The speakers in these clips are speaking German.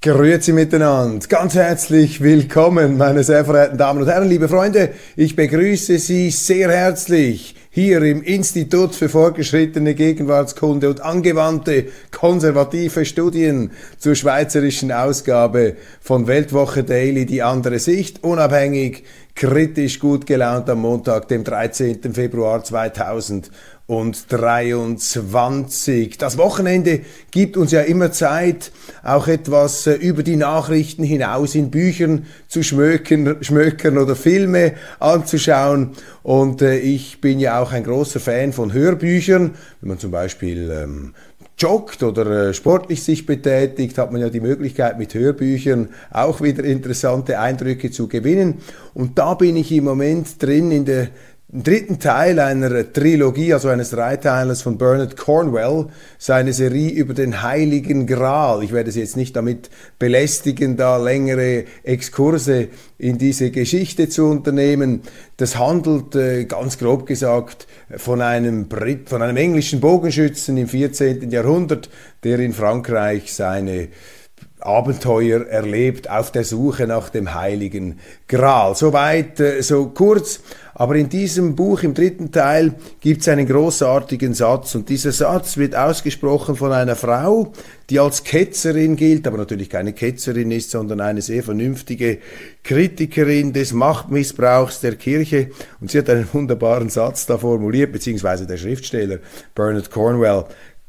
Grüezi miteinander, ganz herzlich willkommen, meine sehr verehrten Damen und Herren, liebe Freunde. Ich begrüße Sie sehr herzlich hier im Institut für fortgeschrittene Gegenwartskunde und angewandte konservative Studien zur schweizerischen Ausgabe von Weltwoche Daily, die andere Sicht, unabhängig, kritisch, gut gelaunt am Montag, dem 13. Februar 2000 und 23. Das Wochenende gibt uns ja immer Zeit, auch etwas äh, über die Nachrichten hinaus in Büchern zu schmökern, schmökern oder Filme anzuschauen. Und äh, ich bin ja auch ein großer Fan von Hörbüchern. Wenn man zum Beispiel ähm, joggt oder äh, sportlich sich betätigt, hat man ja die Möglichkeit mit Hörbüchern auch wieder interessante Eindrücke zu gewinnen. Und da bin ich im Moment drin in der im dritten Teil einer Trilogie, also eines Dreiteilers von Bernard Cornwell, seine Serie über den Heiligen Gral. Ich werde Sie jetzt nicht damit belästigen, da längere Exkurse in diese Geschichte zu unternehmen. Das handelt, äh, ganz grob gesagt, von einem, Brit von einem englischen Bogenschützen im 14. Jahrhundert, der in Frankreich seine Abenteuer erlebt auf der Suche nach dem heiligen Gral. Soweit, äh, so kurz. Aber in diesem Buch, im dritten Teil, gibt es einen großartigen Satz. Und dieser Satz wird ausgesprochen von einer Frau, die als Ketzerin gilt, aber natürlich keine Ketzerin ist, sondern eine sehr vernünftige Kritikerin des Machtmissbrauchs der Kirche. Und sie hat einen wunderbaren Satz da formuliert, beziehungsweise der Schriftsteller Bernard Cornwell.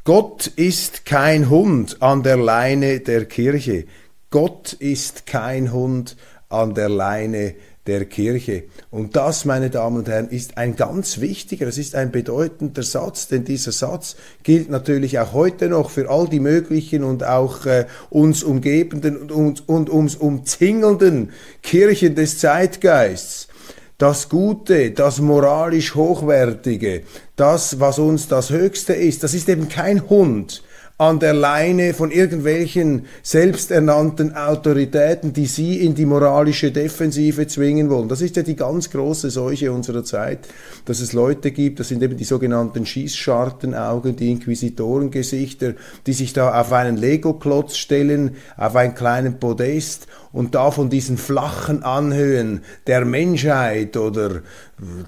Gott ist kein Hund an der Leine der Kirche. Gott ist kein Hund an der Leine der Kirche. Und das, meine Damen und Herren, ist ein ganz wichtiger, es ist ein bedeutender Satz, denn dieser Satz gilt natürlich auch heute noch für all die möglichen und auch äh, uns umgebenden und, und, und uns umzingelnden Kirchen des Zeitgeists das Gute, das moralisch Hochwertige, das, was uns das Höchste ist, das ist eben kein Hund, an der Leine von irgendwelchen selbsternannten Autoritäten, die sie in die moralische Defensive zwingen wollen. Das ist ja die ganz große Seuche unserer Zeit, dass es Leute gibt, das sind eben die sogenannten Schießschartenaugen, die Inquisitorengesichter, die sich da auf einen Lego-Klotz stellen, auf einen kleinen Podest und da von diesen flachen Anhöhen der Menschheit oder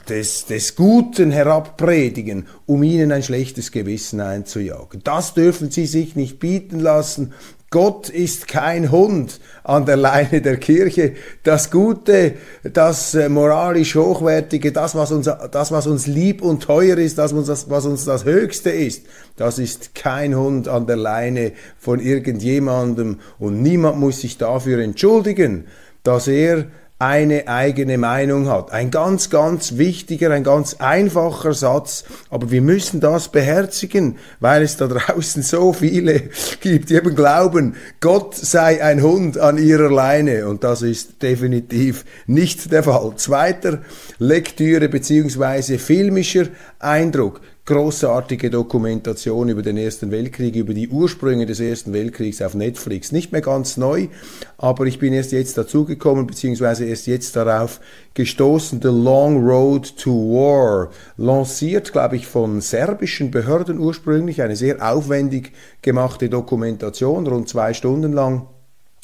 des, des Guten herabpredigen, um ihnen ein schlechtes Gewissen einzujagen. Das dürfen sie sich nicht bieten lassen. Gott ist kein Hund an der Leine der Kirche. Das Gute, das äh, moralisch Hochwertige, das was, uns, das, was uns lieb und teuer ist, das, was uns das Höchste ist, das ist kein Hund an der Leine von irgendjemandem und niemand muss sich dafür entschuldigen, dass er eine eigene Meinung hat. Ein ganz, ganz wichtiger, ein ganz einfacher Satz, aber wir müssen das beherzigen, weil es da draußen so viele gibt, die eben glauben, Gott sei ein Hund an ihrer Leine und das ist definitiv nicht der Fall. Zweiter Lektüre beziehungsweise filmischer Eindruck großartige Dokumentation über den Ersten Weltkrieg, über die Ursprünge des Ersten Weltkriegs auf Netflix. Nicht mehr ganz neu, aber ich bin erst jetzt dazugekommen, beziehungsweise erst jetzt darauf gestoßen. The Long Road to War, lanciert, glaube ich, von serbischen Behörden ursprünglich, eine sehr aufwendig gemachte Dokumentation, rund zwei Stunden lang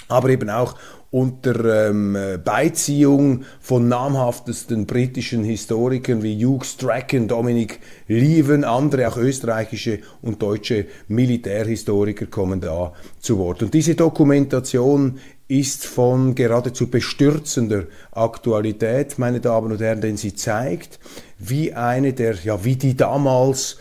aber eben auch unter ähm, Beiziehung von namhaftesten britischen Historikern wie Hugh Strachan, Dominic Lieven, andere auch österreichische und deutsche Militärhistoriker kommen da zu Wort. Und diese Dokumentation ist von geradezu bestürzender Aktualität, meine Damen und Herren, denn sie zeigt, wie eine der, ja, wie die damals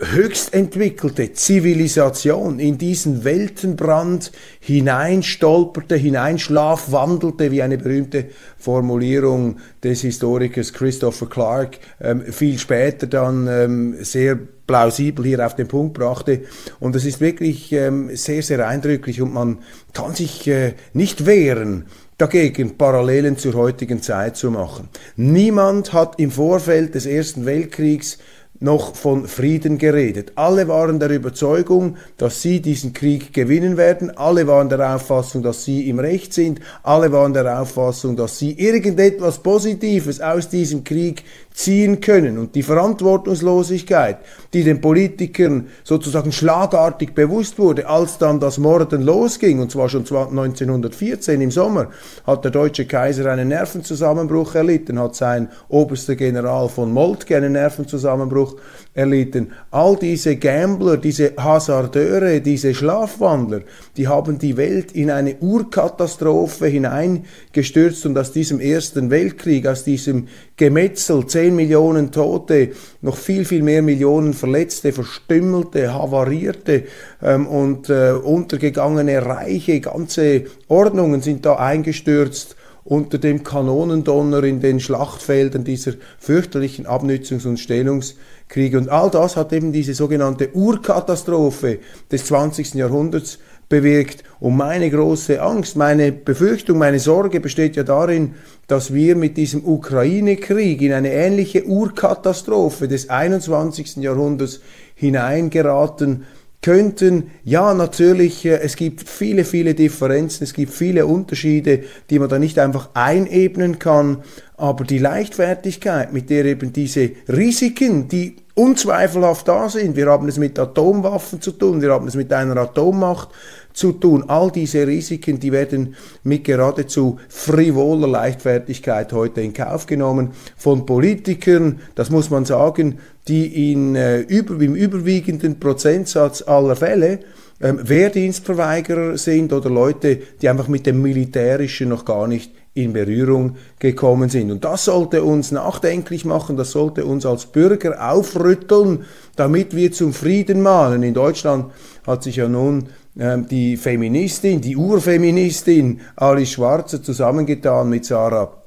höchst entwickelte Zivilisation in diesen Weltenbrand hineinstolperte, hineinschlafwandelte, wie eine berühmte Formulierung des Historikers Christopher Clark ähm, viel später dann ähm, sehr plausibel hier auf den Punkt brachte. Und das ist wirklich ähm, sehr, sehr eindrücklich und man kann sich äh, nicht wehren, dagegen Parallelen zur heutigen Zeit zu machen. Niemand hat im Vorfeld des Ersten Weltkriegs noch von Frieden geredet. Alle waren der Überzeugung, dass sie diesen Krieg gewinnen werden. Alle waren der Auffassung, dass sie im Recht sind. Alle waren der Auffassung, dass sie irgendetwas Positives aus diesem Krieg ziehen können. Und die Verantwortungslosigkeit, die den Politikern sozusagen schlagartig bewusst wurde, als dann das Morden losging, und zwar schon 1914 im Sommer, hat der deutsche Kaiser einen Nervenzusammenbruch erlitten, hat sein oberster General von Moltke einen Nervenzusammenbruch erlitten. All diese Gambler, diese Hasardeure, diese Schlafwandler, die haben die Welt in eine Urkatastrophe hineingestürzt und aus diesem Ersten Weltkrieg, aus diesem Gemetzel, 10 Millionen Tote, noch viel, viel mehr Millionen Verletzte, Verstümmelte, Havarierte ähm, und äh, untergegangene Reiche, ganze Ordnungen sind da eingestürzt unter dem Kanonendonner in den Schlachtfeldern dieser fürchterlichen Abnützungs- und Stellungskriege. Und all das hat eben diese sogenannte Urkatastrophe des 20. Jahrhunderts bewirkt. Und meine große Angst, meine Befürchtung, meine Sorge besteht ja darin, dass wir mit diesem Ukraine-Krieg in eine ähnliche Urkatastrophe des 21. Jahrhunderts hineingeraten könnten, ja natürlich, äh, es gibt viele, viele Differenzen, es gibt viele Unterschiede, die man da nicht einfach einebnen kann, aber die Leichtfertigkeit, mit der eben diese Risiken, die unzweifelhaft da sind, wir haben es mit Atomwaffen zu tun, wir haben es mit einer Atommacht zu tun. All diese Risiken, die werden mit geradezu frivoler Leichtfertigkeit heute in Kauf genommen von Politikern, das muss man sagen, die in, äh, über, im überwiegenden Prozentsatz aller Fälle ähm, Wehrdienstverweigerer sind oder Leute, die einfach mit dem Militärischen noch gar nicht in Berührung gekommen sind. Und das sollte uns nachdenklich machen, das sollte uns als Bürger aufrütteln, damit wir zum Frieden mahnen. In Deutschland hat sich ja nun die Feministin, die Urfeministin Alice Schwarzer zusammengetan mit Sarah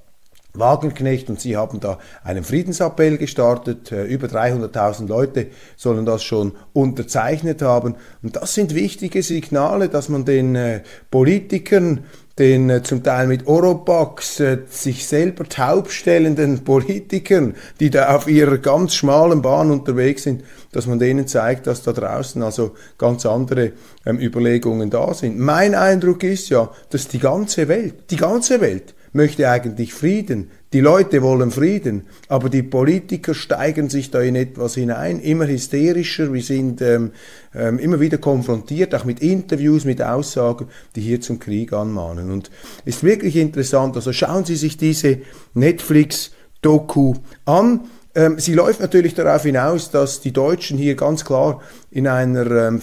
Wagenknecht und sie haben da einen Friedensappell gestartet. Äh, über 300.000 Leute sollen das schon unterzeichnet haben. Und das sind wichtige Signale, dass man den äh, Politikern den äh, zum Teil mit Oropax äh, sich selber taubstellenden Politikern, die da auf ihrer ganz schmalen Bahn unterwegs sind, dass man denen zeigt, dass da draußen also ganz andere ähm, Überlegungen da sind. Mein Eindruck ist ja, dass die ganze Welt, die ganze Welt möchte eigentlich Frieden. Die Leute wollen Frieden, aber die Politiker steigern sich da in etwas hinein, immer hysterischer. Wir sind ähm, ähm, immer wieder konfrontiert, auch mit Interviews, mit Aussagen, die hier zum Krieg anmahnen. Und ist wirklich interessant. Also schauen Sie sich diese Netflix-Doku an. Ähm, sie läuft natürlich darauf hinaus, dass die Deutschen hier ganz klar in einer ähm,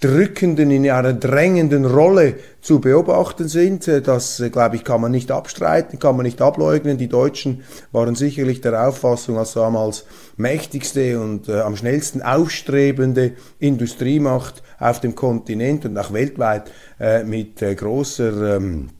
drückenden, in einer drängenden Rolle zu beobachten sind. Das, äh, glaube ich, kann man nicht abstreiten, kann man nicht ableugnen. Die Deutschen waren sicherlich der Auffassung als damals mächtigste und äh, am schnellsten aufstrebende Industriemacht auf dem Kontinent und auch weltweit äh, mit äh, großer ähm,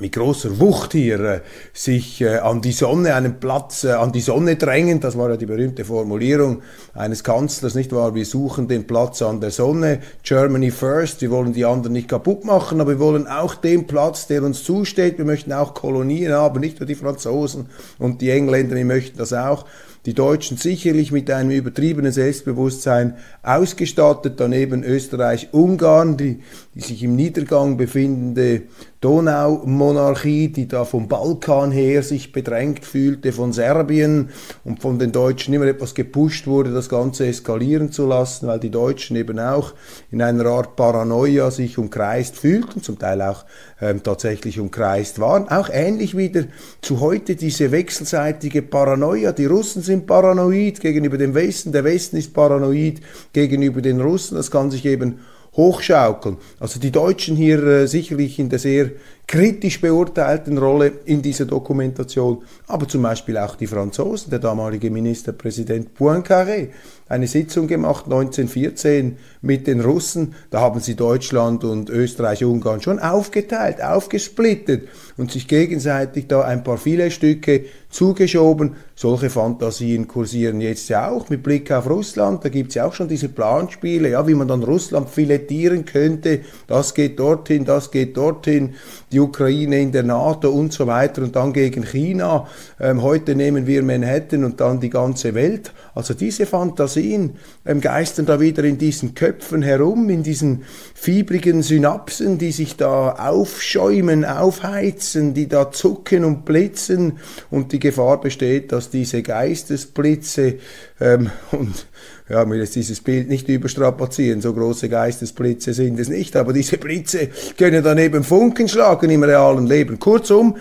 mit großer Wucht hier äh, sich äh, an die Sonne, einen Platz äh, an die Sonne drängen. Das war ja die berühmte Formulierung eines Kanzlers, nicht wahr? Wir suchen den Platz an der Sonne. Germany first. Wir wollen die anderen nicht kaputt machen, aber wir wollen auch den Platz, der uns zusteht. Wir möchten auch Kolonien haben, nicht nur die Franzosen und die Engländer. Wir möchten das auch. Die Deutschen sicherlich mit einem übertriebenen Selbstbewusstsein ausgestattet, daneben Österreich, Ungarn, die, die sich im Niedergang befindende Donaumonarchie, die da vom Balkan her sich bedrängt fühlte, von Serbien und von den Deutschen immer etwas gepusht wurde, das Ganze eskalieren zu lassen, weil die Deutschen eben auch in einer Art Paranoia sich umkreist fühlten, zum Teil auch ähm, tatsächlich umkreist waren. Auch ähnlich wieder zu heute diese wechselseitige Paranoia. Die Russen sind paranoid gegenüber dem Westen, der Westen ist paranoid gegenüber den Russen. Das kann sich eben hochschaukeln. Also die Deutschen hier äh, sicherlich in der sehr kritisch beurteilten Rolle in dieser Dokumentation, aber zum Beispiel auch die Franzosen, der damalige Ministerpräsident Poincaré, eine Sitzung gemacht 1914 mit den Russen. Da haben sie Deutschland und Österreich, Ungarn schon aufgeteilt, aufgesplittet und sich gegenseitig da ein paar Filetstücke zugeschoben. Solche Fantasien kursieren jetzt ja auch mit Blick auf Russland. Da gibt es ja auch schon diese Planspiele, ja, wie man dann Russland filettieren könnte. Das geht dorthin, das geht dorthin. Die Ukraine in der NATO und so weiter und dann gegen China. Ähm, heute nehmen wir Manhattan und dann die ganze Welt. Also diese Fantasien ähm, geistern da wieder in diesen Köpfen herum, in diesen fiebrigen Synapsen, die sich da aufschäumen, aufheizen, die da zucken und blitzen und die Gefahr besteht, dass diese Geistesblitze ähm, und ja, mir jetzt dieses Bild nicht überstrapazieren, so große Geistesblitze sind es nicht, aber diese Blitze können dann eben Funken schlagen im realen Leben. Kurzum,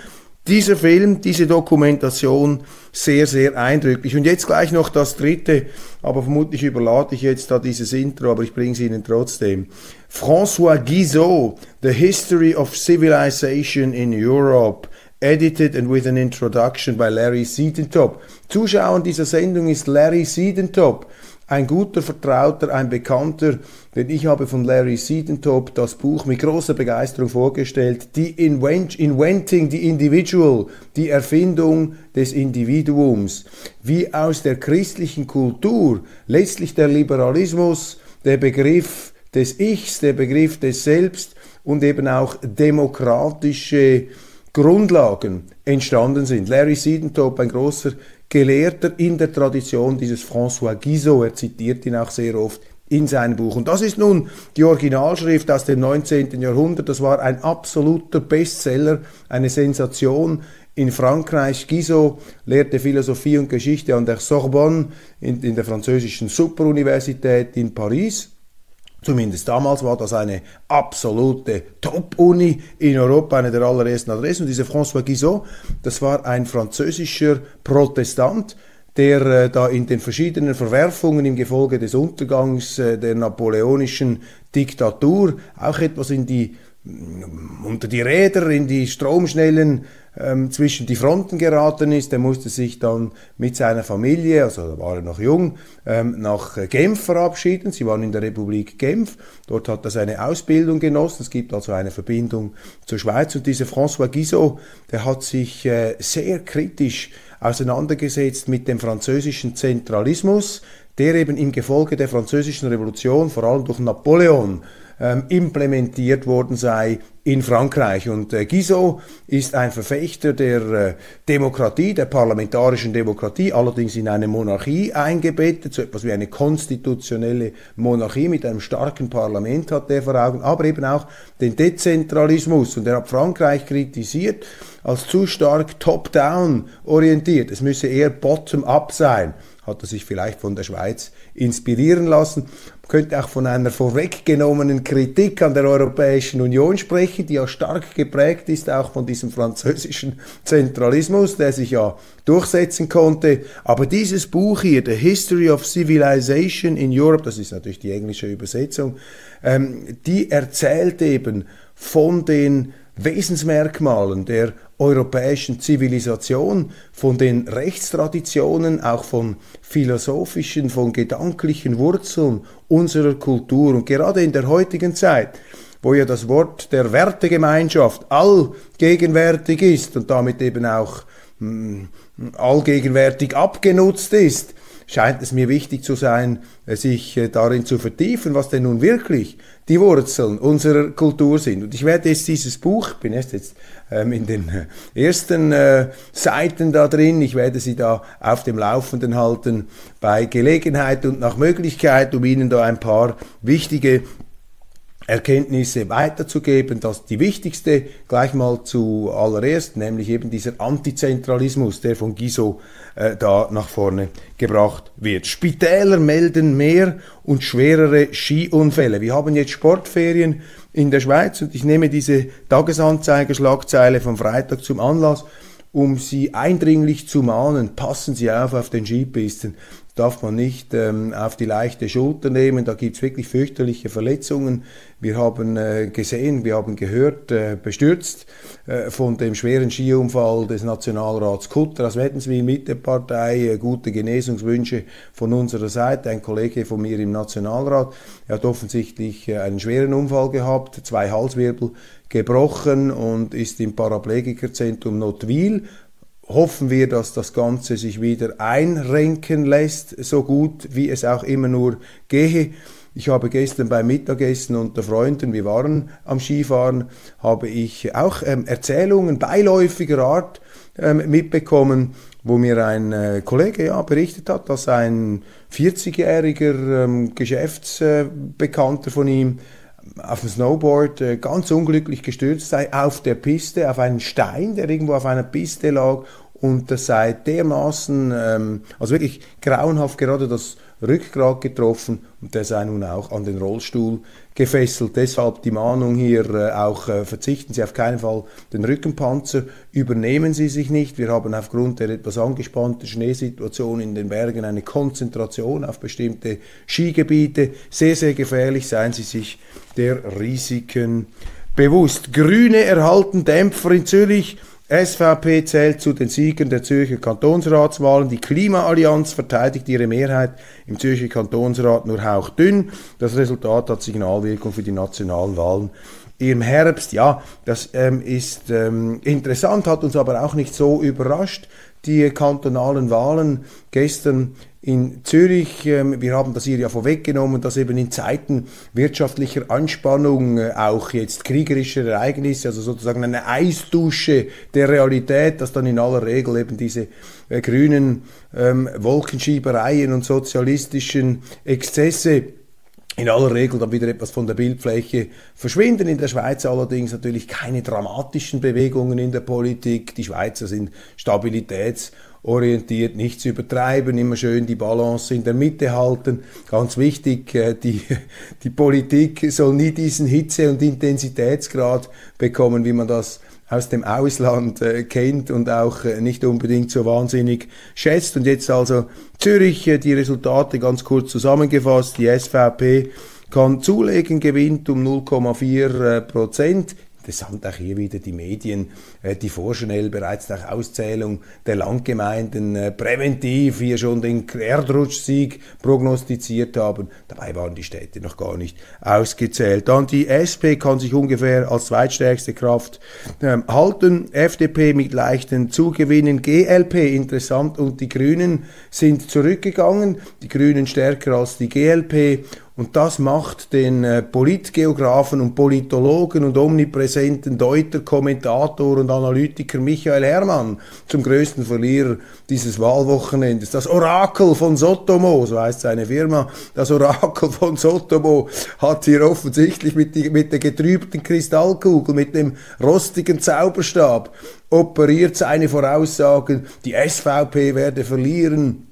dieser Film, diese Dokumentation sehr, sehr eindrücklich. Und jetzt gleich noch das dritte, aber vermutlich überlade ich jetzt da dieses Intro, aber ich bringe es Ihnen trotzdem. François Guizot, The History of Civilization in Europe, edited and with an introduction by Larry Siedentop. Zuschauer dieser Sendung ist Larry Siedentop ein guter Vertrauter, ein Bekannter, denn ich habe von Larry Siedentop das Buch mit großer Begeisterung vorgestellt, die Invent Inventing the Individual, die Erfindung des Individuums, wie aus der christlichen Kultur letztlich der Liberalismus, der Begriff des Ichs, der Begriff des Selbst und eben auch demokratische Grundlagen entstanden sind. Larry Siedentop, ein großer Gelehrter in der Tradition dieses François Guizot. Er zitiert ihn auch sehr oft in seinem Buch. Und das ist nun die Originalschrift aus dem 19. Jahrhundert. Das war ein absoluter Bestseller, eine Sensation in Frankreich. Guizot lehrte Philosophie und Geschichte an der Sorbonne in, in der französischen Superuniversität in Paris. Zumindest damals war das eine absolute Top-Uni in Europa, eine der allerersten Adressen. Und dieser François Guizot, das war ein französischer Protestant, der äh, da in den verschiedenen Verwerfungen im Gefolge des Untergangs äh, der napoleonischen Diktatur auch etwas in die unter die Räder in die Stromschnellen ähm, zwischen die Fronten geraten ist. Er musste sich dann mit seiner Familie, also da war er noch jung, ähm, nach Genf verabschieden. Sie waren in der Republik Genf. Dort hat er seine Ausbildung genossen. Es gibt also eine Verbindung zur Schweiz. Und dieser François Guizot, der hat sich äh, sehr kritisch auseinandergesetzt mit dem französischen Zentralismus, der eben im Gefolge der französischen Revolution, vor allem durch Napoleon, ähm, implementiert worden sei in Frankreich. Und äh, Guizot ist ein Verfechter der äh, Demokratie, der parlamentarischen Demokratie, allerdings in eine Monarchie eingebettet, so etwas wie eine konstitutionelle Monarchie mit einem starken Parlament hat er vor Augen, aber eben auch den Dezentralismus. Und er hat Frankreich kritisiert als zu stark top-down orientiert. Es müsse eher bottom-up sein hat er sich vielleicht von der Schweiz inspirieren lassen. Man könnte auch von einer vorweggenommenen Kritik an der Europäischen Union sprechen, die ja stark geprägt ist auch von diesem französischen Zentralismus, der sich ja durchsetzen konnte. Aber dieses Buch hier, The History of Civilization in Europe, das ist natürlich die englische Übersetzung, ähm, die erzählt eben von den Wesensmerkmalen der europäischen Zivilisation, von den Rechtstraditionen, auch von philosophischen, von gedanklichen Wurzeln unserer Kultur. Und gerade in der heutigen Zeit, wo ja das Wort der Wertegemeinschaft allgegenwärtig ist und damit eben auch mh, hm, allgegenwärtig abgenutzt ist, scheint es mir wichtig zu sein, sich darin zu vertiefen, was denn nun wirklich die Wurzeln unserer Kultur sind. Und ich werde jetzt dieses Buch, bin erst jetzt ähm, in den ersten äh, Seiten da drin, ich werde Sie da auf dem Laufenden halten bei Gelegenheit und nach Möglichkeit, um Ihnen da ein paar wichtige Erkenntnisse weiterzugeben, dass die wichtigste gleich mal zu allererst, nämlich eben dieser Antizentralismus, der von Giso äh, da nach vorne gebracht wird. Spitäler melden mehr und schwerere Skiunfälle. Wir haben jetzt Sportferien in der Schweiz und ich nehme diese Tagesanzeiger-Schlagzeile vom Freitag zum Anlass, um Sie eindringlich zu mahnen, passen Sie auf auf den Skipisten darf man nicht ähm, auf die leichte Schulter nehmen. Da gibt es wirklich fürchterliche Verletzungen. Wir haben äh, gesehen, wir haben gehört, äh, bestürzt äh, von dem schweren Skiunfall des Nationalrats Kutter aus Wädenswil mit der Partei. Äh, gute Genesungswünsche von unserer Seite. Ein Kollege von mir im Nationalrat er hat offensichtlich äh, einen schweren Unfall gehabt, zwei Halswirbel gebrochen und ist im Paraplegikerzentrum Notwil hoffen wir, dass das Ganze sich wieder einrenken lässt, so gut wie es auch immer nur gehe. Ich habe gestern beim Mittagessen unter Freunden, wir waren am Skifahren, habe ich auch ähm, Erzählungen beiläufiger Art ähm, mitbekommen, wo mir ein äh, Kollege ja berichtet hat, dass ein 40-jähriger ähm, Geschäftsbekannter von ihm auf dem Snowboard äh, ganz unglücklich gestürzt sei auf der Piste, auf einen Stein, der irgendwo auf einer Piste lag und das sei dermaßen, ähm, also wirklich grauenhaft gerade das Rückgrat getroffen und der sei nun auch an den Rollstuhl gefesselt. Deshalb die Mahnung hier äh, auch, äh, verzichten Sie auf keinen Fall den Rückenpanzer, übernehmen Sie sich nicht. Wir haben aufgrund der etwas angespannten Schneesituation in den Bergen eine Konzentration auf bestimmte Skigebiete. Sehr, sehr gefährlich, seien Sie sich der Risiken bewusst. Grüne erhalten Dämpfer in Zürich. SVP zählt zu den Siegern der Zürcher Kantonsratswahlen. Die Klimaallianz verteidigt ihre Mehrheit im Zürcher Kantonsrat nur hauchdünn. Das Resultat hat Signalwirkung für die nationalen Wahlen im Herbst. Ja, das ähm, ist ähm, interessant, hat uns aber auch nicht so überrascht. Die kantonalen Wahlen gestern in Zürich. Ähm, wir haben das hier ja vorweggenommen, dass eben in Zeiten wirtschaftlicher Anspannung äh, auch jetzt kriegerische Ereignisse, also sozusagen eine Eisdusche der Realität, dass dann in aller Regel eben diese äh, grünen ähm, Wolkenschiebereien und sozialistischen Exzesse in aller Regel dann wieder etwas von der Bildfläche verschwinden. In der Schweiz allerdings natürlich keine dramatischen Bewegungen in der Politik. Die Schweizer sind Stabilitäts- orientiert, nichts übertreiben, immer schön die Balance in der Mitte halten. Ganz wichtig, äh, die, die Politik soll nie diesen Hitze- und Intensitätsgrad bekommen, wie man das aus dem Ausland äh, kennt und auch äh, nicht unbedingt so wahnsinnig schätzt. Und jetzt also Zürich, äh, die Resultate ganz kurz zusammengefasst. Die SVP kann zulegen, gewinnt um 0,4 Prozent. Interessant auch hier wieder die Medien, äh, die vorschnell bereits nach Auszählung der Landgemeinden äh, präventiv hier schon den Erdrutschsieg prognostiziert haben. Dabei waren die Städte noch gar nicht ausgezählt. Dann die SP kann sich ungefähr als zweitstärkste Kraft ähm, halten. FDP mit leichten Zugewinnen. GLP interessant und die Grünen sind zurückgegangen. Die Grünen stärker als die GLP und das macht den äh, Politgeografen und Politologen und omnipräsenten Deuter, Kommentator und Analytiker Michael Herrmann zum größten Verlierer dieses Wahlwochenendes. Das Orakel von Sotomo, so heißt seine Firma, das Orakel von Sotomo hat hier offensichtlich mit, die, mit der getrübten Kristallkugel, mit dem rostigen Zauberstab operiert. Seine Voraussagen, die SVP werde verlieren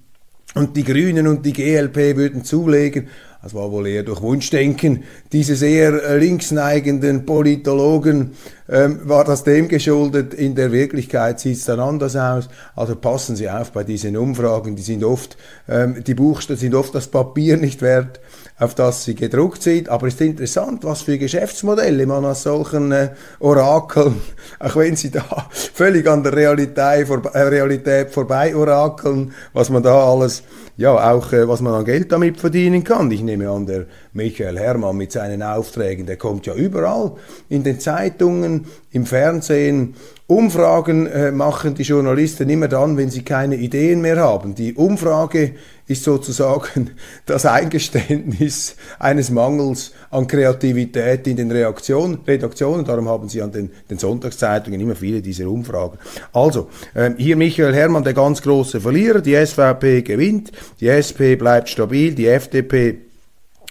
und die Grünen und die GLP würden zulegen. Das war wohl eher durch Wunschdenken, diese sehr äh, linksneigenden Politologen, ähm, war das dem geschuldet. In der Wirklichkeit sieht es dann anders aus. Also passen Sie auf bei diesen Umfragen, die sind oft, ähm, die Buchstaben sind oft das Papier nicht wert, auf das sie gedruckt sind. Aber es ist interessant, was für Geschäftsmodelle man aus solchen äh, Orakeln, auch wenn sie da völlig an der Realität, vor, äh, Realität vorbei orakeln, was man da alles ja, auch äh, was man an Geld damit verdienen kann. Ich nehme an, der Michael Herrmann mit seinen Aufträgen, der kommt ja überall in den Zeitungen, Im Fernsehen. Umfragen äh, machen die Journalisten immer dann, wenn sie keine Ideen mehr haben. Die Umfrage ist sozusagen das Eingeständnis eines Mangels an Kreativität in den Reaktionen, Redaktionen. Darum haben sie an den, den Sonntagszeitungen immer viele dieser Umfragen. Also, ähm, hier Michael Herrmann, der ganz große Verlierer. Die SVP gewinnt, die SP bleibt stabil, die FDP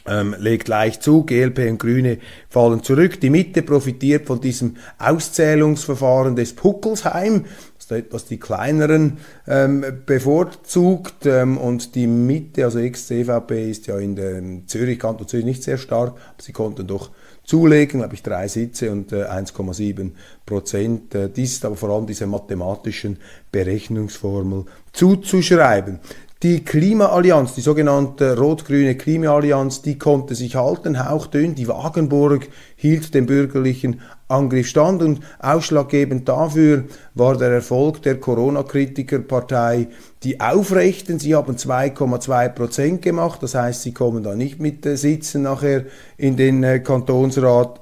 ähm, legt leicht zu, GLP und Grüne fallen zurück. Die Mitte profitiert von diesem Auszählungsverfahren des Puckelsheim, etwas die kleineren ähm, bevorzugt ähm, und die Mitte, also ex-CVP, ist ja in der Zürich, Kanton Zürich nicht sehr stark, aber sie konnten doch zulegen, glaube ich, drei Sitze und äh, 1,7 Prozent. Äh, dies ist aber vor allem dieser mathematischen Berechnungsformel zuzuschreiben. Die Klimaallianz, die sogenannte rot-grüne Klimaallianz, die konnte sich halten, hauchdünn. Die Wagenburg hielt dem bürgerlichen Angriff stand und ausschlaggebend dafür war der Erfolg der Corona-Kritikerpartei die Aufrechten. Sie haben 2,2 Prozent gemacht, das heißt, sie kommen da nicht mit äh, Sitzen nachher in den äh, Kantonsrat.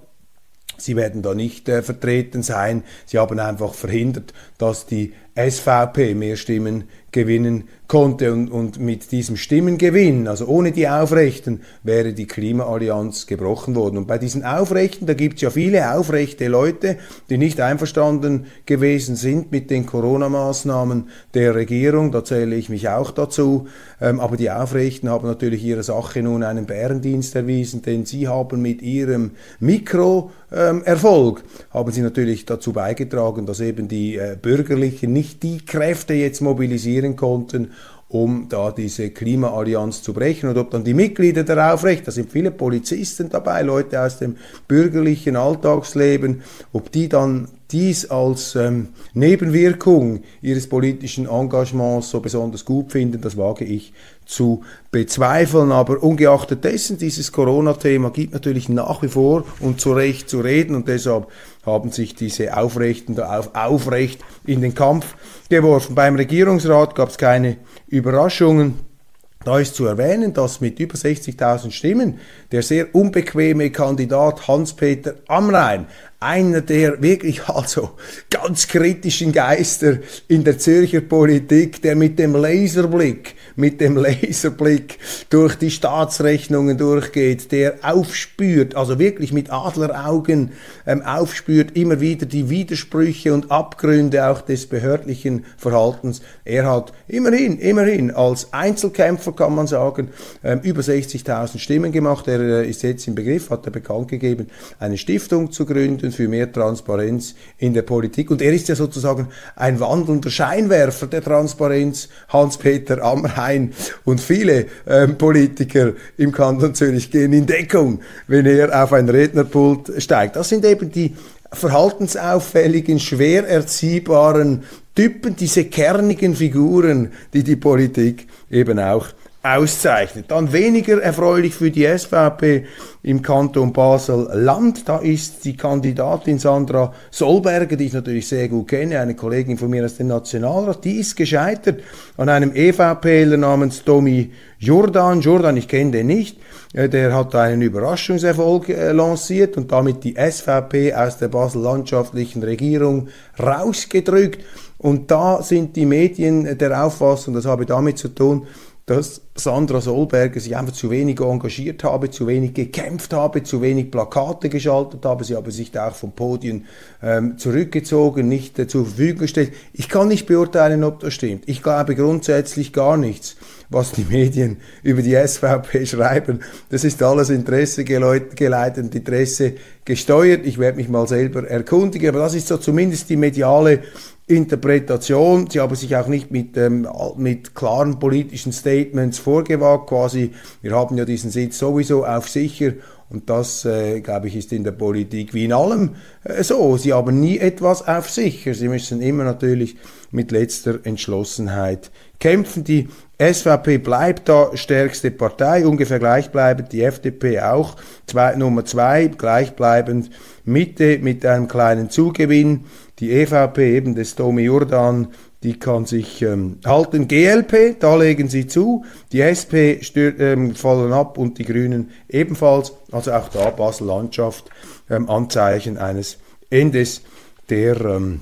Sie werden da nicht äh, vertreten sein. Sie haben einfach verhindert, dass die SVP mehr Stimmen gewinnen konnte und, und mit diesem Stimmengewinn, also ohne die Aufrechten, wäre die Klimaallianz gebrochen worden. Und bei diesen Aufrechten, da gibt es ja viele aufrechte Leute, die nicht einverstanden gewesen sind mit den Corona-Maßnahmen der Regierung, da zähle ich mich auch dazu, ähm, aber die Aufrechten haben natürlich ihrer Sache nun einen Bärendienst erwiesen, denn sie haben mit ihrem Mikroerfolg, ähm, haben sie natürlich dazu beigetragen, dass eben die äh, Bürgerlichen nicht die Kräfte jetzt mobilisieren konnten, um da diese Klimaallianz zu brechen. Und ob dann die Mitglieder der Aufrecht, da sind viele Polizisten dabei, Leute aus dem bürgerlichen Alltagsleben, ob die dann dies als ähm, Nebenwirkung ihres politischen Engagements so besonders gut finden, das wage ich zu bezweifeln. Aber ungeachtet dessen, dieses Corona-Thema gibt natürlich nach wie vor und zu Recht zu reden und deshalb haben sich diese Aufrechten da auf, aufrecht in den Kampf geworfen. Beim Regierungsrat gab es keine Überraschungen. Da ist zu erwähnen, dass mit über 60.000 Stimmen der sehr unbequeme Kandidat Hans-Peter Amrein einer der wirklich also ganz kritischen Geister in der Zürcher Politik, der mit dem Laserblick, mit dem Laserblick durch die Staatsrechnungen durchgeht, der aufspürt, also wirklich mit Adleraugen ähm, aufspürt, immer wieder die Widersprüche und Abgründe auch des behördlichen Verhaltens. Er hat immerhin, immerhin als Einzelkämpfer kann man sagen, ähm, über 60.000 Stimmen gemacht. Er äh, ist jetzt im Begriff, hat er bekannt gegeben, eine Stiftung zu gründen für mehr Transparenz in der Politik. Und er ist ja sozusagen ein wandelnder Scheinwerfer der Transparenz, Hans-Peter Amrhein. Und viele ähm, Politiker im Kanton Zürich gehen in Deckung, wenn er auf ein Rednerpult steigt. Das sind eben die verhaltensauffälligen, schwer erziehbaren Typen, diese kernigen Figuren, die die Politik eben auch auszeichnet. Dann weniger erfreulich für die SVP im Kanton Basel-Land. Da ist die Kandidatin Sandra Solberger, die ich natürlich sehr gut kenne, eine Kollegin von mir aus dem Nationalrat, die ist gescheitert an einem EVPler namens Tommy Jordan. Jordan, ich kenne den nicht. Äh, der hat einen Überraschungserfolg äh, lanciert und damit die SVP aus der basel-landschaftlichen Regierung rausgedrückt. Und da sind die Medien der Auffassung, das habe damit zu tun, dass Sandra Solberger sich einfach zu wenig engagiert habe, zu wenig gekämpft habe, zu wenig Plakate geschaltet habe. Sie habe sich da auch vom Podium ähm, zurückgezogen, nicht äh, zur Verfügung gestellt. Ich kann nicht beurteilen, ob das stimmt. Ich glaube grundsätzlich gar nichts, was die Medien über die SVP schreiben. Das ist alles Interesse geleitet, Interesse gesteuert. Ich werde mich mal selber erkundigen, aber das ist so zumindest die mediale Interpretation. Sie haben sich auch nicht mit, ähm, mit klaren politischen Statements vorgewagt, quasi, wir haben ja diesen Sitz sowieso auf sicher und das, äh, glaube ich, ist in der Politik wie in allem äh, so. Sie haben nie etwas auf sicher. Sie müssen immer natürlich mit letzter Entschlossenheit kämpfen. Die SVP bleibt da stärkste Partei, ungefähr gleichbleibend, die FDP auch, zwei, Nummer zwei, gleichbleibend, Mitte mit einem kleinen Zugewinn. Die EVP eben des Domi Jordan, die kann sich ähm, halten. GLP, da legen sie zu. Die SP stört, ähm, fallen ab und die Grünen ebenfalls. Also auch da Basel-Landschaft, ähm, Anzeichen eines Endes der ähm,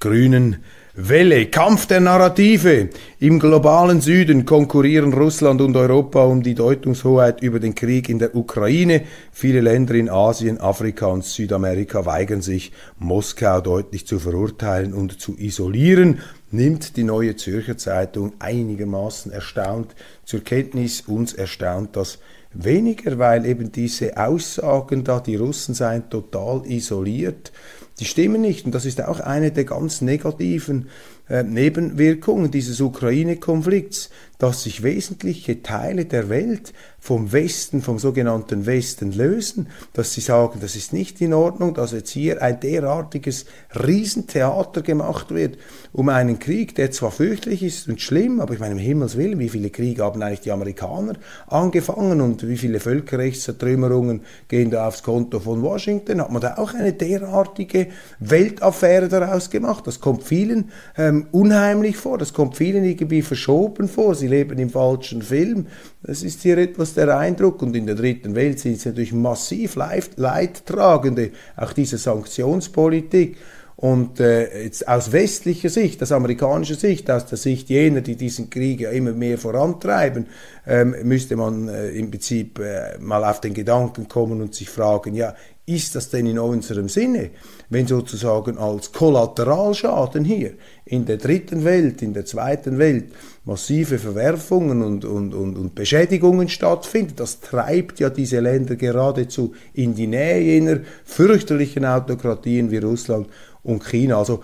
grünen Welle, Kampf der Narrative. Im globalen Süden konkurrieren Russland und Europa um die Deutungshoheit über den Krieg in der Ukraine. Viele Länder in Asien, Afrika und Südamerika weigern sich, Moskau deutlich zu verurteilen und zu isolieren. Nimmt die neue Zürcher Zeitung einigermaßen erstaunt zur Kenntnis. Uns erstaunt das weniger, weil eben diese Aussagen da, die Russen seien total isoliert, die stimmen nicht. Und das ist auch eine der ganz negativen äh, Nebenwirkungen dieses Ukraine-Konflikts, dass sich wesentliche Teile der Welt vom Westen, vom sogenannten Westen lösen, dass sie sagen, das ist nicht in Ordnung, dass jetzt hier ein derartiges Riesentheater gemacht wird um einen Krieg, der zwar fürchterlich ist und schlimm, aber ich meine, im Himmels Willen, wie viele Kriege haben eigentlich die Amerikaner angefangen und wie viele Völkerrechtsertrümmerungen gehen da aufs Konto von Washington? Hat man da auch eine derartige Weltaffäre daraus gemacht? Das kommt vielen ähm, unheimlich vor, das kommt vielen irgendwie verschoben vor. Sie leben im falschen Film. Das ist hier etwas der Eindruck. Und in der dritten Welt sind es natürlich massiv Leidtragende, auch diese Sanktionspolitik. Und äh, jetzt aus westlicher Sicht, aus amerikanischer Sicht, aus der Sicht jener, die diesen Krieg ja immer mehr vorantreiben, ähm, müsste man äh, im Prinzip äh, mal auf den Gedanken kommen und sich fragen, ja, ist das denn in unserem Sinne, wenn sozusagen als Kollateralschaden hier in der dritten Welt, in der zweiten Welt massive Verwerfungen und, und, und, und Beschädigungen stattfinden? Das treibt ja diese Länder geradezu in die Nähe jener fürchterlichen Autokratien wie Russland und China. Also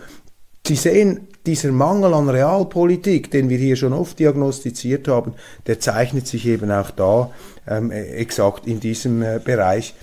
Sie sehen, dieser Mangel an Realpolitik, den wir hier schon oft diagnostiziert haben, der zeichnet sich eben auch da ähm, exakt in diesem äh, Bereich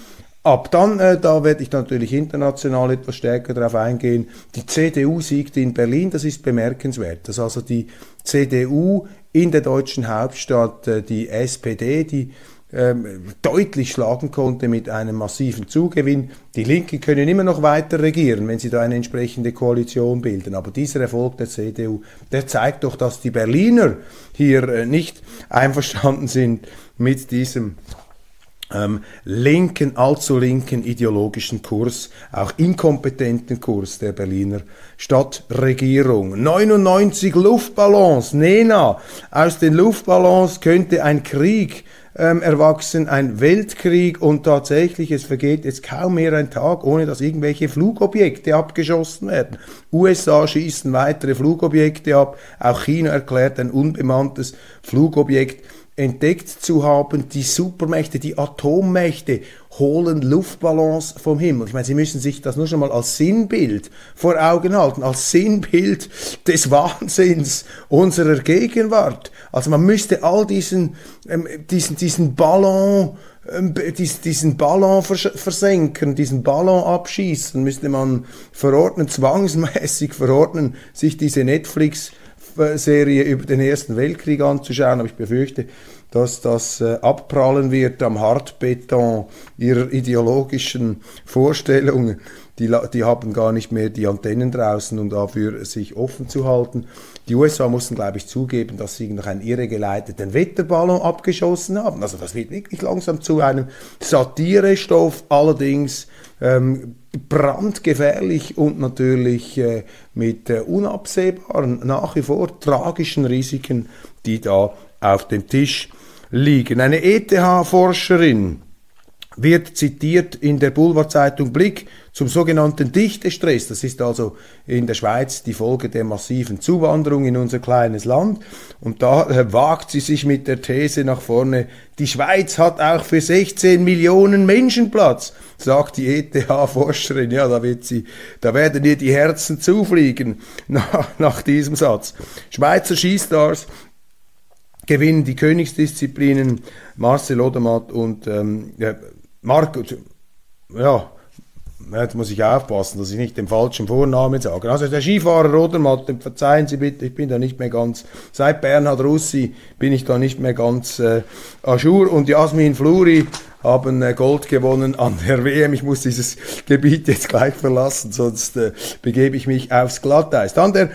ab. Dann, äh, da werde ich natürlich international etwas stärker darauf eingehen, die CDU siegte in Berlin, das ist bemerkenswert, dass also die CDU in der deutschen Hauptstadt äh, die SPD, die ähm, deutlich schlagen konnte mit einem massiven Zugewinn. Die Linken können immer noch weiter regieren, wenn sie da eine entsprechende Koalition bilden. Aber dieser Erfolg der CDU, der zeigt doch, dass die Berliner hier äh, nicht einverstanden sind mit diesem ähm, linken, allzu linken ideologischen Kurs, auch inkompetenten Kurs der Berliner Stadtregierung. 99 Luftballons, Nena, aus den Luftballons könnte ein Krieg ähm, erwachsen, ein Weltkrieg und tatsächlich, es vergeht jetzt kaum mehr ein Tag, ohne dass irgendwelche Flugobjekte abgeschossen werden. USA schießen weitere Flugobjekte ab, auch China erklärt ein unbemanntes Flugobjekt entdeckt zu haben, die Supermächte, die Atommächte holen Luftballons vom Himmel. Ich meine, Sie müssen sich das nur schon mal als Sinnbild vor Augen halten, als Sinnbild des Wahnsinns unserer Gegenwart. Also man müsste all diesen, ähm, diesen, diesen Ballon ähm, diesen Ballon versenken, diesen Ballon abschießen, müsste man verordnen, zwangsmäßig verordnen, sich diese Netflix Serie über den Ersten Weltkrieg anzuschauen, aber ich befürchte, dass das äh, abprallen wird am Hartbeton ihrer ideologischen Vorstellungen. Die, die haben gar nicht mehr die Antennen draußen, um dafür sich offen zu halten. Die USA mussten, glaube ich, zugeben, dass sie noch einen irregeleiteten Wetterballon abgeschossen haben. Also das wird wirklich langsam zu einem Satirestoff. Allerdings ähm, brandgefährlich und natürlich äh, mit äh, unabsehbaren, nach wie vor tragischen Risiken, die da auf dem Tisch liegen. Eine ETH-Forscherin wird zitiert in der Boulevardzeitung Blick zum sogenannten Dichtestress. Das ist also in der Schweiz die Folge der massiven Zuwanderung in unser kleines Land. Und da äh, wagt sie sich mit der These nach vorne, die Schweiz hat auch für 16 Millionen Menschen Platz, sagt die ETH-Forscherin. Ja, da, wird sie, da werden ihr die Herzen zufliegen nach, nach diesem Satz. Schweizer Skistars gewinnen die Königsdisziplinen Marcel Odermatt und ähm, Marco, ja, Jetzt muss ich aufpassen, dass ich nicht den falschen Vornamen sage. Also der Skifahrer Rodermatt, verzeihen Sie bitte, ich bin da nicht mehr ganz, seit Bernhard Russi bin ich da nicht mehr ganz äh, ajour. Und Jasmin Fluri haben äh, Gold gewonnen an der WM. Ich muss dieses Gebiet jetzt gleich verlassen, sonst äh, begebe ich mich aufs Glatteis. Dann der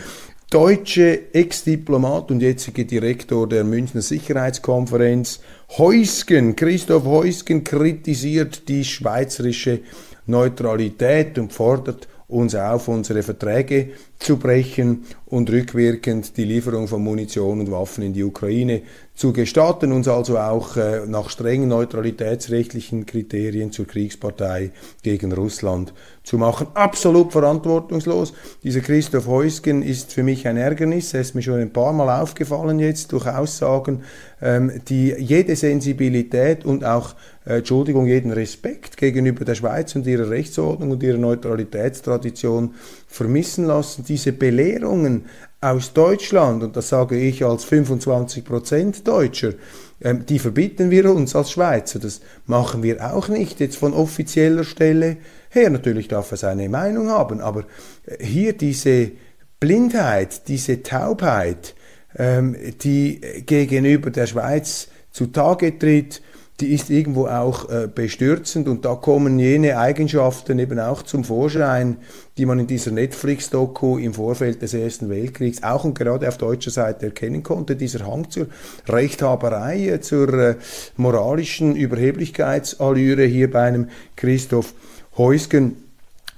deutsche Ex-Diplomat und jetzige Direktor der Münchner Sicherheitskonferenz. Heusgen, Christoph Heusgen, kritisiert die schweizerische Neutralität und fordert uns auf, unsere Verträge zu brechen und rückwirkend die Lieferung von Munition und Waffen in die Ukraine zu gestatten, uns also auch äh, nach strengen neutralitätsrechtlichen Kriterien zur Kriegspartei gegen Russland zu machen. Absolut verantwortungslos. Dieser Christoph Heusgen ist für mich ein Ärgernis. Er ist mir schon ein paar Mal aufgefallen jetzt durch Aussagen, ähm, die jede Sensibilität und auch, äh, Entschuldigung, jeden Respekt gegenüber der Schweiz und ihrer Rechtsordnung und ihrer Neutralitätstradition vermissen lassen. Diese Belehrungen aus Deutschland, und das sage ich als 25 Prozent Deutscher, ähm, die verbieten wir uns als Schweizer. Das machen wir auch nicht jetzt von offizieller Stelle her. Natürlich darf er seine Meinung haben, aber äh, hier diese Blindheit, diese Taubheit, ähm, die gegenüber der Schweiz zutage tritt, die ist irgendwo auch äh, bestürzend und da kommen jene Eigenschaften eben auch zum Vorschein, die man in dieser Netflix-Doku im Vorfeld des Ersten Weltkriegs auch und gerade auf deutscher Seite erkennen konnte. Dieser Hang zur Rechthaberei, äh, zur äh, moralischen Überheblichkeitsallüre hier bei einem Christoph Heusgen.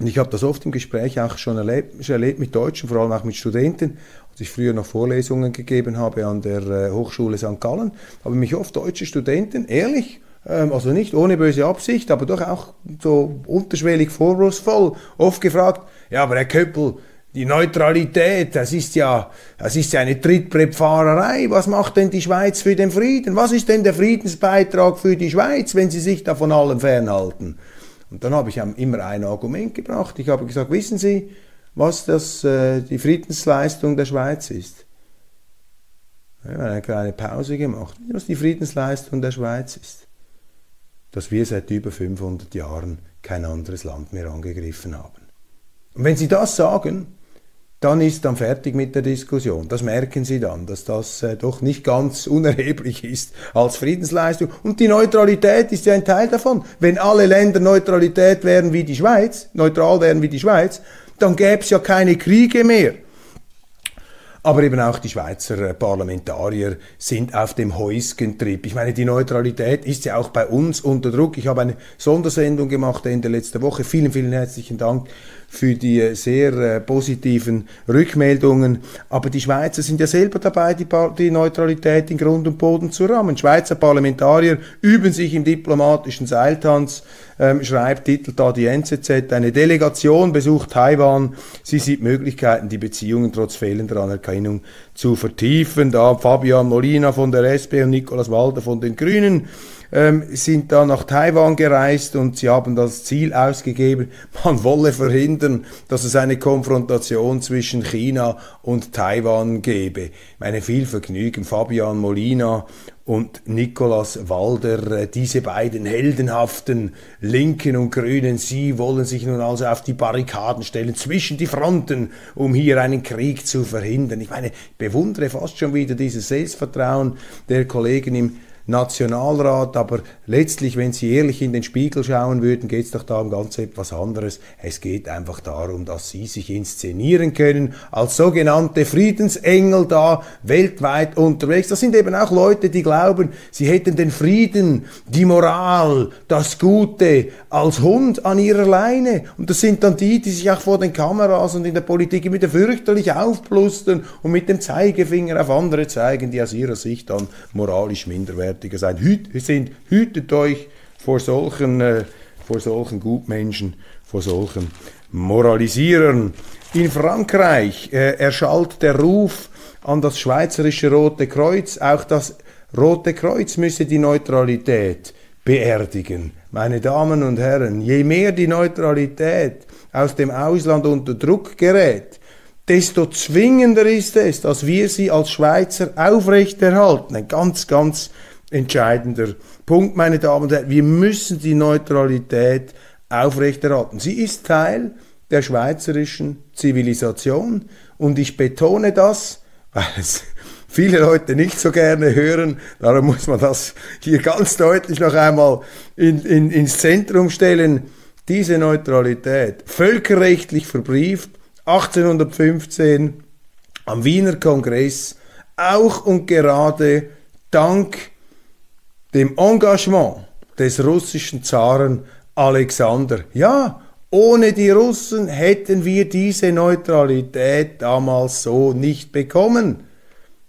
Und ich habe das oft im Gespräch auch schon erlebt, schon erlebt mit Deutschen, vor allem auch mit Studenten, als ich früher noch Vorlesungen gegeben habe an der äh, Hochschule St. Gallen, haben mich oft deutsche Studenten, ehrlich, ähm, also nicht ohne böse Absicht, aber doch auch so unterschwellig vorwurfsvoll, oft gefragt, ja, aber Herr Köppel, die Neutralität, das ist ja, das ist ja eine Trittbrettfahrerei. Was macht denn die Schweiz für den Frieden? Was ist denn der Friedensbeitrag für die Schweiz, wenn sie sich da von allem fernhalten? Und dann habe ich immer ein Argument gebracht. Ich habe gesagt, wissen Sie, was das, äh, die Friedensleistung der Schweiz ist? Ich habe eine kleine Pause gemacht. Was die Friedensleistung der Schweiz ist? Dass wir seit über 500 Jahren kein anderes Land mehr angegriffen haben. Und wenn Sie das sagen, dann ist dann fertig mit der Diskussion. Das merken Sie dann, dass das äh, doch nicht ganz unerheblich ist als Friedensleistung. Und die Neutralität ist ja ein Teil davon. Wenn alle Länder Neutralität wären wie die Schweiz, neutral wären wie die Schweiz, dann gäbe es ja keine Kriege mehr. Aber eben auch die Schweizer äh, Parlamentarier sind auf dem Heusgentrip. Ich meine, die Neutralität ist ja auch bei uns unter Druck. Ich habe eine Sondersendung gemacht Ende letzter Woche. Vielen, vielen herzlichen Dank für die sehr äh, positiven Rückmeldungen. Aber die Schweizer sind ja selber dabei, die, die Neutralität in Grund und Boden zu rammen. Schweizer Parlamentarier üben sich im diplomatischen Seiltanz, ähm, schreibt, titelt da die NZZ, eine Delegation besucht Taiwan. Sie sieht Möglichkeiten, die Beziehungen trotz fehlender Anerkennung zu vertiefen. Da Fabian Molina von der SP und Nicolas Walder von den Grünen ähm, sind da nach Taiwan gereist und sie haben das Ziel ausgegeben, man wolle verhindern, dass es eine Konfrontation zwischen China und Taiwan gebe. Meine, viel Vergnügen, Fabian Molina und Nicolas Walder, äh, diese beiden heldenhaften Linken und Grünen, sie wollen sich nun also auf die Barrikaden stellen, zwischen die Fronten, um hier einen Krieg zu verhindern. Ich meine, ich bewundere fast schon wieder dieses Selbstvertrauen der Kollegen im Nationalrat, aber letztlich, wenn Sie ehrlich in den Spiegel schauen würden, geht es doch da um ganz etwas anderes. Es geht einfach darum, dass Sie sich inszenieren können als sogenannte Friedensengel da weltweit unterwegs. Das sind eben auch Leute, die glauben, sie hätten den Frieden, die Moral, das Gute als Hund an ihrer Leine. Und das sind dann die, die sich auch vor den Kameras und in der Politik immer fürchterlich aufplustern und mit dem Zeigefinger auf andere zeigen, die aus ihrer Sicht dann moralisch minderwertig Gewalttätiger sein. Hüt, sind, hütet euch vor solchen, äh, vor solchen Gutmenschen, vor solchen Moralisierern. In Frankreich äh, erschallt der Ruf an das Schweizerische Rote Kreuz. Auch das Rote Kreuz müsse die Neutralität beerdigen. Meine Damen und Herren, je mehr die Neutralität aus dem Ausland unter Druck gerät, desto zwingender ist es, dass wir sie als Schweizer aufrechterhalten. Ein ganz, ganz entscheidender Punkt, meine Damen und Herren. Wir müssen die Neutralität aufrechterhalten. Sie ist Teil der schweizerischen Zivilisation und ich betone das, weil es viele Leute nicht so gerne hören. Darum muss man das hier ganz deutlich noch einmal in, in, ins Zentrum stellen. Diese Neutralität, völkerrechtlich verbrieft, 1815 am Wiener Kongress auch und gerade dank dem Engagement des russischen Zaren Alexander. Ja, ohne die Russen hätten wir diese Neutralität damals so nicht bekommen.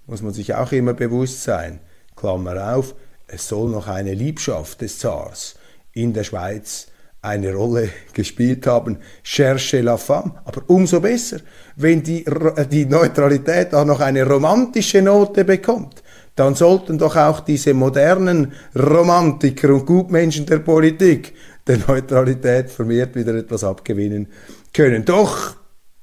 Muss man sich auch immer bewusst sein. Klammer auf, es soll noch eine Liebschaft des Zars in der Schweiz eine Rolle gespielt haben. Cherche la femme. Aber umso besser, wenn die, die Neutralität auch noch eine romantische Note bekommt dann sollten doch auch diese modernen Romantiker und Gutmenschen der Politik der Neutralität vermehrt wieder etwas abgewinnen können. Doch,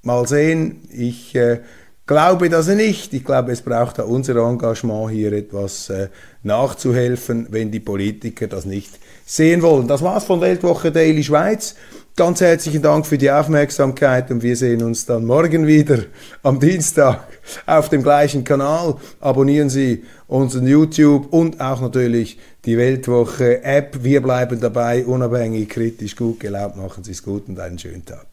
mal sehen, ich äh, glaube das nicht. Ich glaube, es braucht da unser Engagement hier etwas äh, nachzuhelfen, wenn die Politiker das nicht sehen wollen. Das war's von Weltwoche Daily Schweiz. Ganz herzlichen Dank für die Aufmerksamkeit und wir sehen uns dann morgen wieder am Dienstag auf dem gleichen Kanal. Abonnieren Sie unseren YouTube und auch natürlich die Weltwoche App. Wir bleiben dabei, unabhängig, kritisch, gut gelaunt. Machen Sie es gut und einen schönen Tag.